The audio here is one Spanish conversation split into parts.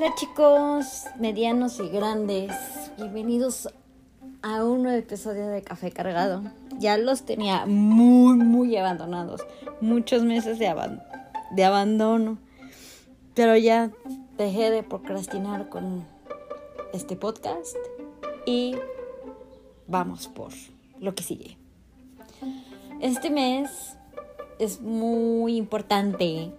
Hola chicos, medianos y grandes, bienvenidos a un nuevo episodio de Café Cargado. Ya los tenía muy, muy abandonados, muchos meses de, de abandono, pero ya dejé de procrastinar con este podcast y vamos por lo que sigue. Este mes es muy importante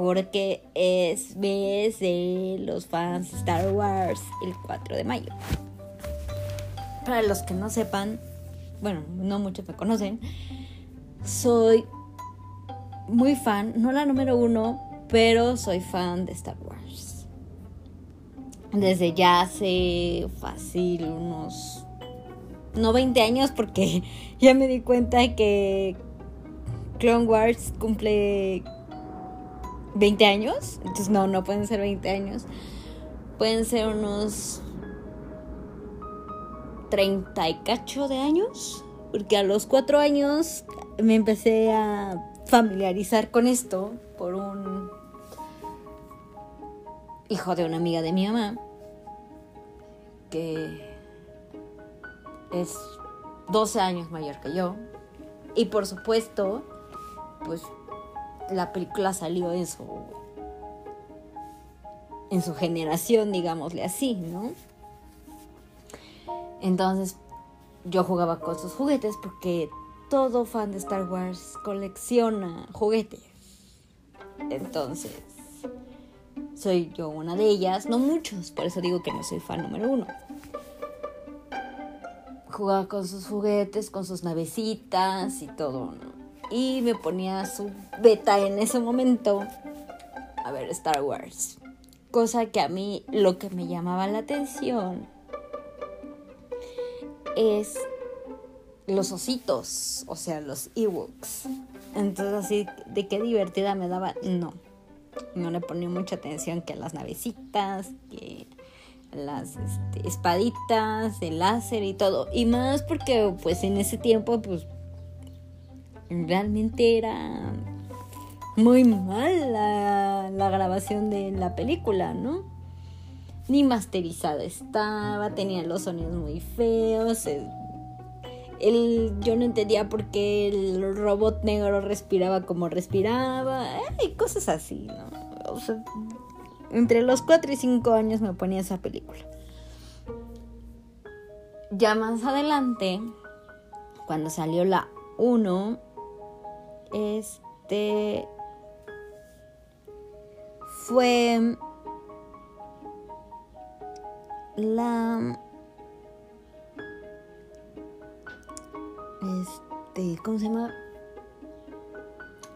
porque es mes de los fans de Star Wars el 4 de mayo. Para los que no sepan, bueno, no muchos me conocen, soy muy fan, no la número uno, pero soy fan de Star Wars. Desde ya hace fácil unos, no 20 años, porque ya me di cuenta que Clone Wars cumple 20 años. Entonces no, no pueden ser 20 años. Pueden ser unos 30 y cacho de años. Porque a los 4 años me empecé a familiarizar con esto por un hijo de una amiga de mi mamá. Que es 12 años mayor que yo. Y por supuesto, pues la película salió en su en su generación, digámosle así, ¿no? Entonces yo jugaba con sus juguetes porque todo fan de Star Wars colecciona juguetes. Entonces, soy yo una de ellas, no muchos, por eso digo que no soy fan número uno. Jugaba con sus juguetes, con sus navecitas y todo, ¿no? Y me ponía su beta en ese momento a ver Star Wars. Cosa que a mí lo que me llamaba la atención es los ositos, o sea, los Ewoks. Entonces así, de qué divertida me daba, no. No le ponía mucha atención que las navecitas, que las este, espaditas, el láser y todo. Y más porque pues en ese tiempo pues realmente era muy mala la grabación de la película, ¿no? Ni masterizada estaba, tenía los sonidos muy feos. Yo no entendía por qué el robot negro respiraba como respiraba, y cosas así, ¿no? Entre los 4 y 5 años me ponía esa película. Ya más adelante, cuando salió la 1, este fue la este ¿cómo se llama?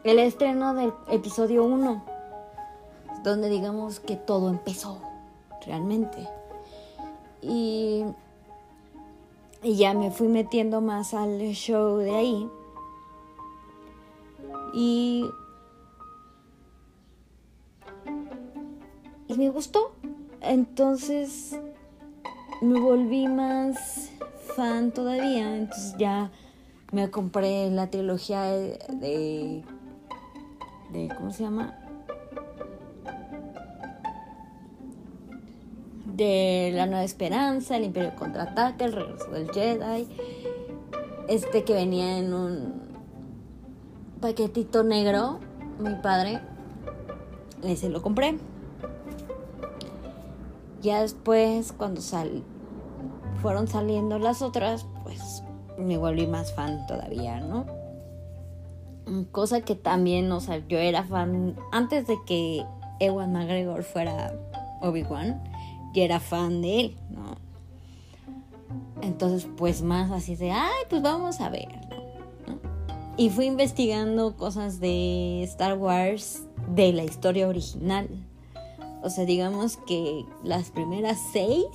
El estreno del episodio 1 donde digamos que todo empezó realmente. Y, y ya me fui metiendo más al show de ahí y, y me gustó. Entonces me volví más fan todavía. Entonces ya me compré la trilogía de, de ¿cómo se llama? De La Nueva Esperanza, El Imperio Contraataca, El Regreso del Jedi. Este que venía en un paquetito negro, mi padre, ese lo compré. Ya después, cuando sal, fueron saliendo las otras, pues me volví más fan todavía, ¿no? Cosa que también, o sea, yo era fan antes de que Ewan McGregor fuera Obi-Wan, yo era fan de él, ¿no? Entonces, pues más así de, ay, pues vamos a ver, y fui investigando cosas de Star Wars de la historia original. O sea, digamos que las primeras seis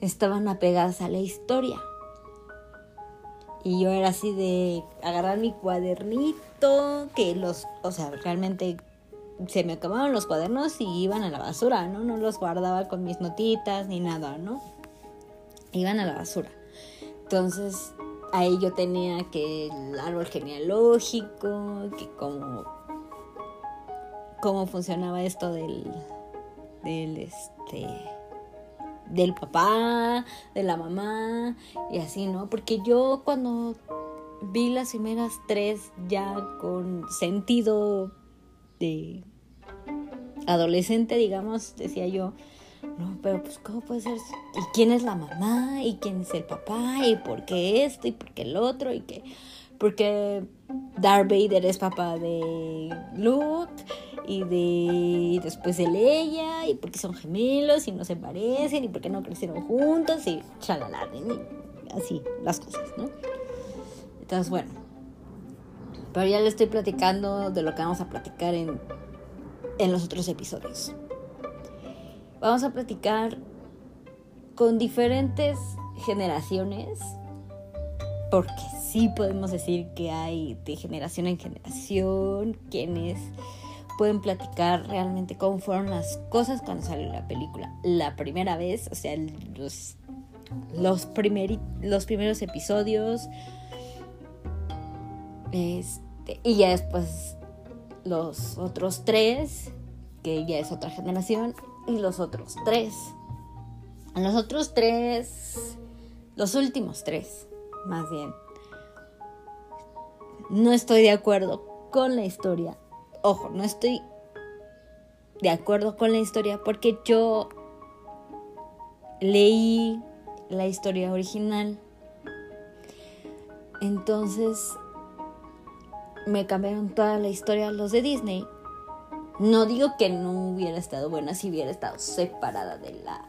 estaban apegadas a la historia. Y yo era así de agarrar mi cuadernito, que los, o sea, realmente se me acababan los cuadernos y iban a la basura, ¿no? No los guardaba con mis notitas ni nada, ¿no? Iban a la basura. Entonces, ahí yo tenía que el árbol genealógico, que como cómo funcionaba esto del, del, este, del papá, de la mamá y así, ¿no? Porque yo cuando vi las primeras tres ya con sentido de adolescente, digamos, decía yo, no, pero pues ¿cómo puede ser? ¿Y quién es la mamá? ¿Y quién es el papá? ¿Y por qué esto? ¿Y por qué el otro? ¿Y qué? Porque Darth Vader es papá de Luke y de después de Leia y porque son gemelos y no se parecen y porque no crecieron juntos y chalala, y así las cosas, ¿no? Entonces, bueno, pero ya le estoy platicando de lo que vamos a platicar en, en los otros episodios. Vamos a platicar con diferentes generaciones, porque sí podemos decir que hay de generación en generación quienes pueden platicar realmente cómo fueron las cosas cuando salió la película. La primera vez, o sea, los, los, los primeros episodios. Este, y ya después los otros tres, que ya es otra generación, y los otros tres. Los otros tres, los últimos tres, más bien. No estoy de acuerdo con la historia. Ojo, no estoy de acuerdo con la historia porque yo leí la historia original. Entonces me cambiaron toda la historia los de Disney. No digo que no hubiera estado buena si hubiera estado separada de la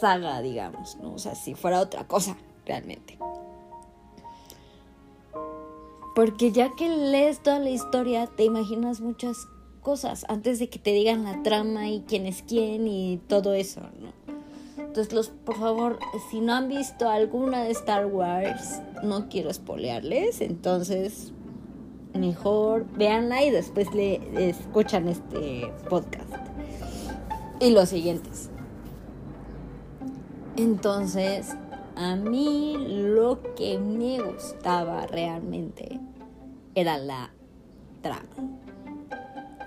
saga, digamos, ¿no? O sea, si fuera otra cosa, realmente. Porque ya que lees toda la historia, te imaginas muchas cosas antes de que te digan la trama y quién es quién y todo eso, ¿no? Entonces, por favor, si no han visto alguna de Star Wars, no quiero espolearles. Entonces, mejor véanla y después le escuchan este podcast. Y los siguientes. Entonces, a mí lo que me gustaba realmente era la trama.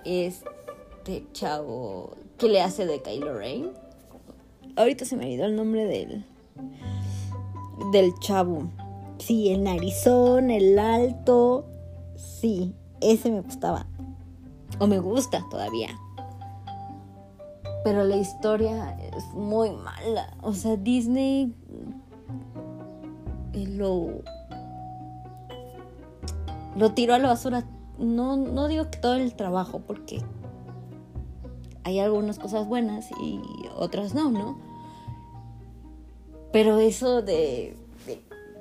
Este chavo que le hace de Kylo Ren. Ahorita se me olvidó el nombre del del chavo. Sí, el narizón, el alto. Sí, ese me gustaba. O me gusta todavía. Pero la historia es muy mala. O sea, Disney lo, lo tiró a la basura. No, no digo que todo el trabajo, porque hay algunas cosas buenas y otras no, ¿no? Pero eso de,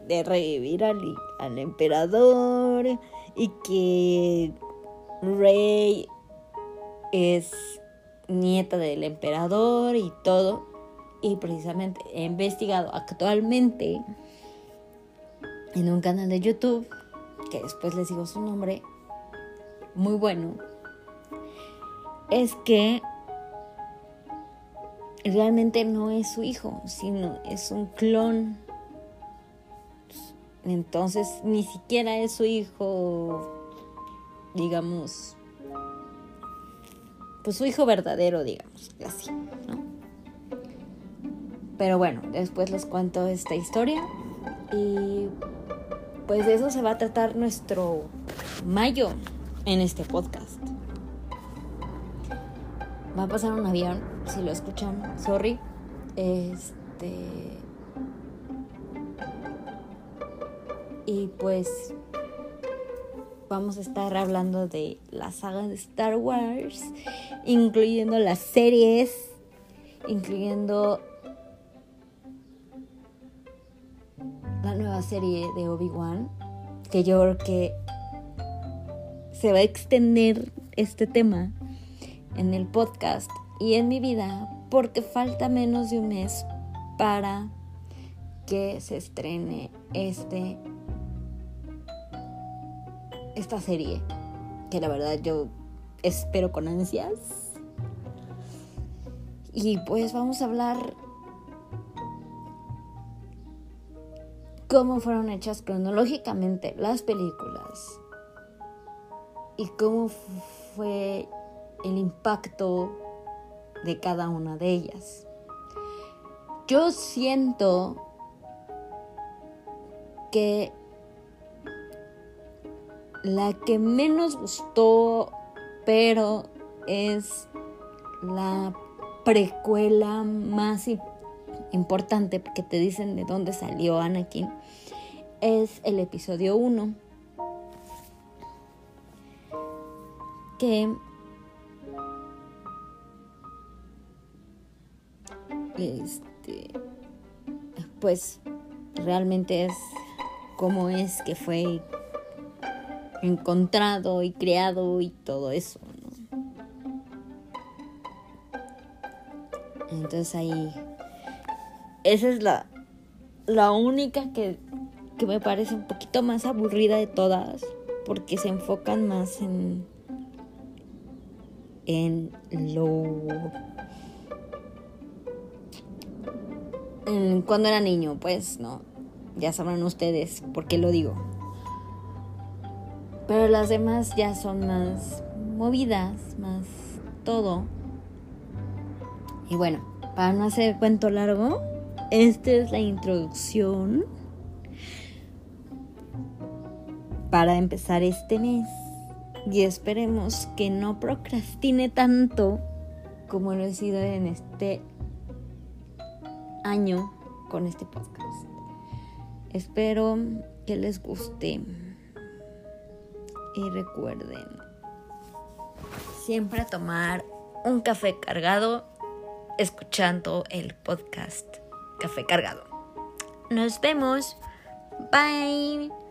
de, revivir al, al emperador y que Rey es nieta del emperador y todo. Y precisamente he investigado actualmente en un canal de YouTube, que después les digo su nombre, muy bueno, es que realmente no es su hijo, sino es un clon. Entonces ni siquiera es su hijo, digamos, pues su hijo verdadero, digamos, así, ¿no? Pero bueno, después les cuento esta historia y pues de eso se va a tratar nuestro mayo en este podcast. Va a pasar un avión, si lo escuchan, sorry. Este. Y pues vamos a estar hablando de la saga de Star Wars, incluyendo las series, incluyendo la nueva serie de Obi-Wan, que yo creo que se va a extender este tema en el podcast y en mi vida porque falta menos de un mes para que se estrene este esta serie que la verdad yo espero con ansias y pues vamos a hablar cómo fueron hechas cronológicamente las películas y cómo fue el impacto de cada una de ellas. Yo siento que la que menos gustó, pero es la precuela más importante porque te dicen de dónde salió Anakin, es el episodio 1. Que este pues realmente es como es que fue encontrado y creado y todo eso. Entonces ahí, esa es la, la única que, que me parece un poquito más aburrida de todas, porque se enfocan más en, en lo... Cuando era niño, pues no, ya sabrán ustedes por qué lo digo. Pero las demás ya son más movidas, más todo. Y bueno, para no hacer cuento largo, esta es la introducción para empezar este mes. Y esperemos que no procrastine tanto como lo he sido en este año con este podcast. Espero que les guste. Y recuerden, siempre tomar un café cargado escuchando el podcast Café Cargado. Nos vemos. Bye.